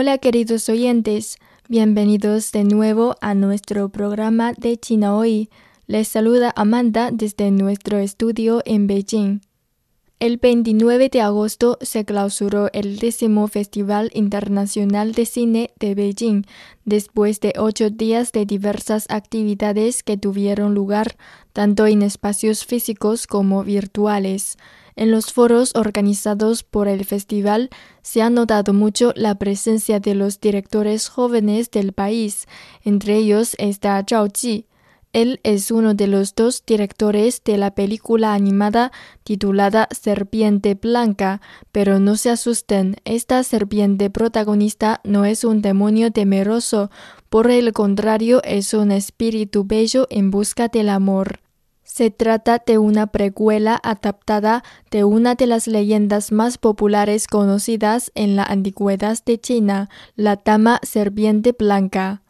Hola queridos oyentes, bienvenidos de nuevo a nuestro programa de China Hoy. Les saluda Amanda desde nuestro estudio en Beijing. El 29 de agosto se clausuró el décimo Festival Internacional de Cine de Beijing, después de ocho días de diversas actividades que tuvieron lugar tanto en espacios físicos como virtuales. En los foros organizados por el festival se ha notado mucho la presencia de los directores jóvenes del país, entre ellos está Zhao Ji. Él es uno de los dos directores de la película animada titulada Serpiente Blanca, pero no se asusten, esta serpiente protagonista no es un demonio temeroso, por el contrario es un espíritu bello en busca del amor. Se trata de una precuela adaptada de una de las leyendas más populares conocidas en la antigüedad de China, la Dama Serpiente Blanca.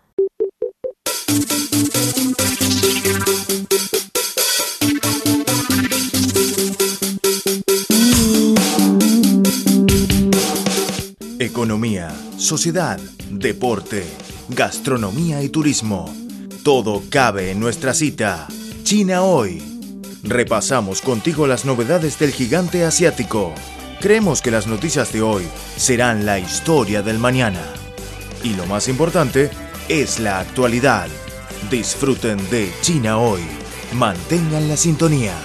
Economía, sociedad, deporte, gastronomía y turismo. Todo cabe en nuestra cita. China hoy. Repasamos contigo las novedades del gigante asiático. Creemos que las noticias de hoy serán la historia del mañana. Y lo más importante es la actualidad. Disfruten de China hoy. Mantengan la sintonía.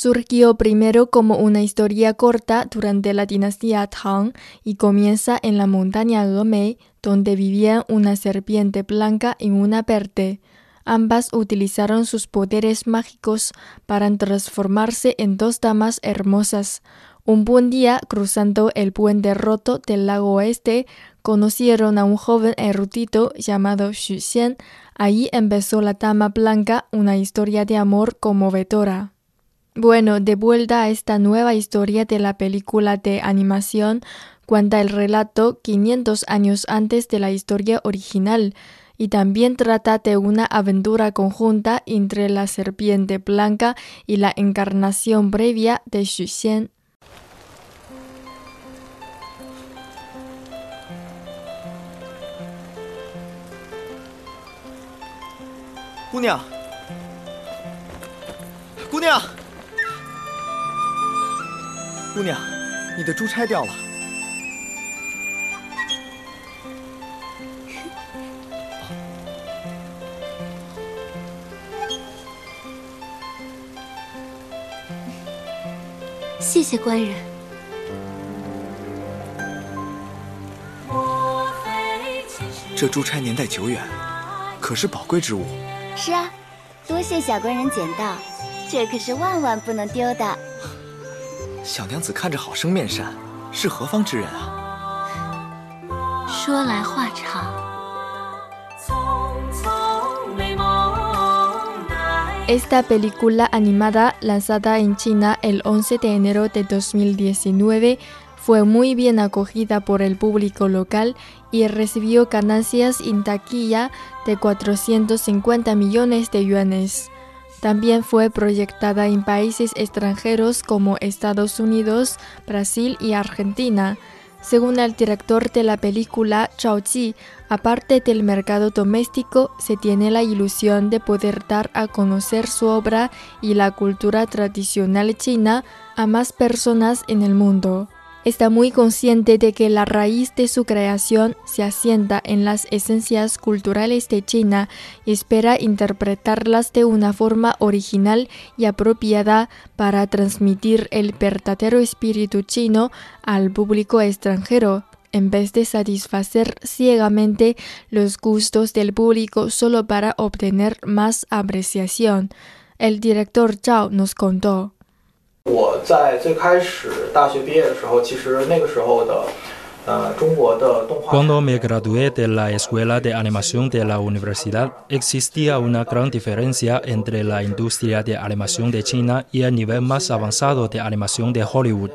Surgió primero como una historia corta durante la dinastía Tang y comienza en la montaña Gemei, donde vivía una serpiente blanca y una verde. Ambas utilizaron sus poderes mágicos para transformarse en dos damas hermosas. Un buen día, cruzando el puente roto del lago oeste, conocieron a un joven erudito llamado Xu Xian. Ahí empezó la dama blanca, una historia de amor conmovedora. Bueno, de vuelta a esta nueva historia de la película de animación, cuenta el relato 500 años antes de la historia original y también trata de una aventura conjunta entre la serpiente blanca y la encarnación previa de Xu Xian. 姑娘，你的珠钗掉了。谢谢官人。这珠钗年代久远，可是宝贵之物。是啊，多谢小官人捡到，这可是万万不能丢的。小娘子看着好生面善，是何方之人啊？说来话长。 Esta película animada lanzada en China el 11 de enero de 2019 fue muy bien acogida por el público local y recibió ganancias en taquilla de 450 millones de yuanes. También fue proyectada en países extranjeros como Estados Unidos, Brasil y Argentina. Según el director de la película, Zhao Ji, aparte del mercado doméstico, se tiene la ilusión de poder dar a conocer su obra y la cultura tradicional china a más personas en el mundo. Está muy consciente de que la raíz de su creación se asienta en las esencias culturales de China y espera interpretarlas de una forma original y apropiada para transmitir el verdadero espíritu chino al público extranjero en vez de satisfacer ciegamente los gustos del público solo para obtener más apreciación. El director Zhao nos contó. Cuando me gradué de la escuela de animación de la universidad, existía una gran diferencia entre la industria de animación de China y el nivel más avanzado de animación de Hollywood.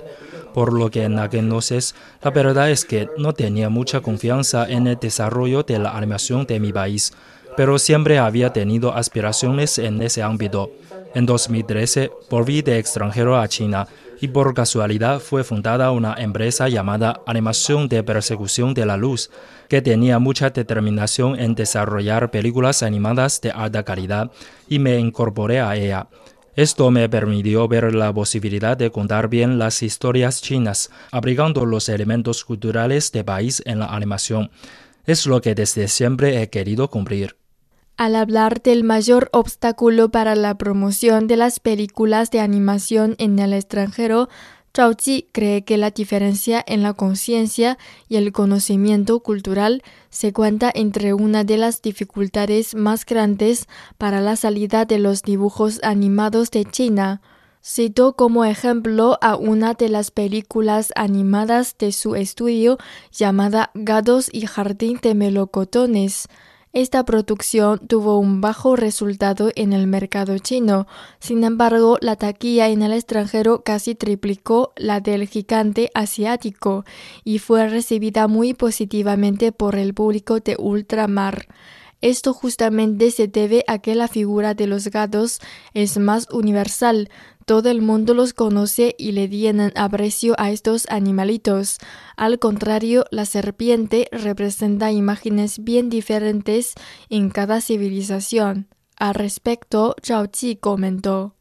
Por lo que en aquel entonces, la verdad es que no tenía mucha confianza en el desarrollo de la animación de mi país, pero siempre había tenido aspiraciones en ese ámbito. En 2013 volví de extranjero a China y por casualidad fue fundada una empresa llamada Animación de Persecución de la Luz, que tenía mucha determinación en desarrollar películas animadas de alta calidad y me incorporé a ella. Esto me permitió ver la posibilidad de contar bien las historias chinas, abrigando los elementos culturales del país en la animación. Es lo que desde siempre he querido cumplir. Al hablar del mayor obstáculo para la promoción de las películas de animación en el extranjero, Zhao Ji cree que la diferencia en la conciencia y el conocimiento cultural se cuenta entre una de las dificultades más grandes para la salida de los dibujos animados de China. Citó como ejemplo a una de las películas animadas de su estudio llamada Gados y Jardín de Melocotones. Esta producción tuvo un bajo resultado en el mercado chino. Sin embargo, la taquilla en el extranjero casi triplicó la del gigante asiático y fue recibida muy positivamente por el público de ultramar. Esto justamente se debe a que la figura de los gatos es más universal, todo el mundo los conoce y le tienen aprecio a estos animalitos. Al contrario, la serpiente representa imágenes bien diferentes en cada civilización. Al respecto, Zhao Qi comentó.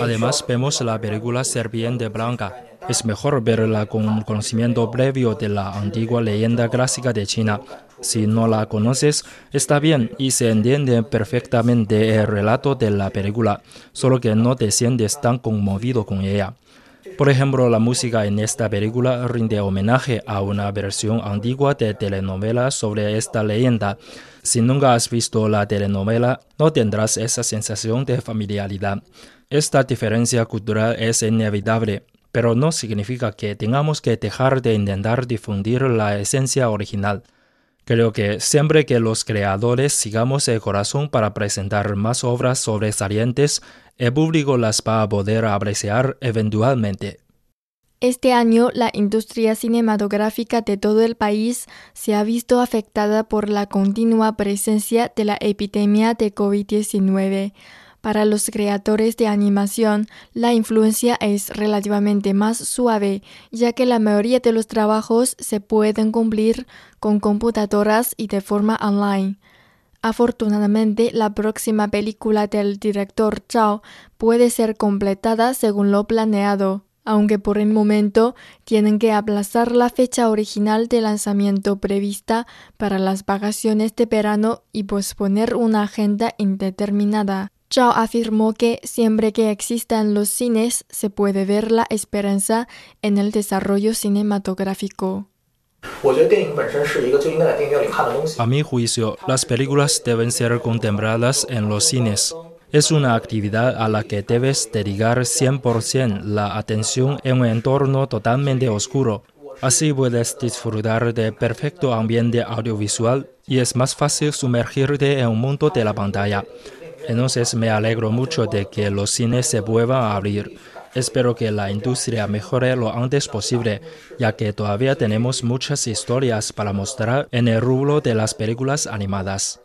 Además, vemos la película Serpiente Blanca. Es mejor verla con un conocimiento previo de la antigua leyenda clásica de China. Si no la conoces, está bien y se entiende perfectamente el relato de la película, solo que no te sientes tan conmovido con ella. Por ejemplo, la música en esta película rinde homenaje a una versión antigua de telenovela sobre esta leyenda. Si nunca has visto la telenovela, no tendrás esa sensación de familiaridad. Esta diferencia cultural es inevitable, pero no significa que tengamos que dejar de intentar difundir la esencia original. Creo que siempre que los creadores sigamos el corazón para presentar más obras sobresalientes, el público las va a poder apreciar eventualmente. Este año, la industria cinematográfica de todo el país se ha visto afectada por la continua presencia de la epidemia de COVID-19. Para los creadores de animación, la influencia es relativamente más suave, ya que la mayoría de los trabajos se pueden cumplir con computadoras y de forma online. Afortunadamente, la próxima película del director Zhao puede ser completada según lo planeado, aunque por el momento tienen que aplazar la fecha original de lanzamiento prevista para las vacaciones de verano y posponer una agenda indeterminada. Zhao afirmó que siempre que existan los cines se puede ver la esperanza en el desarrollo cinematográfico. A mi juicio, las películas deben ser contempladas en los cines. Es una actividad a la que debes dedicar 100% la atención en un entorno totalmente oscuro. Así puedes disfrutar del perfecto ambiente audiovisual y es más fácil sumergirte en un mundo de la pantalla. Entonces me alegro mucho de que los cines se vuelvan a abrir. Espero que la industria mejore lo antes posible, ya que todavía tenemos muchas historias para mostrar en el rubro de las películas animadas.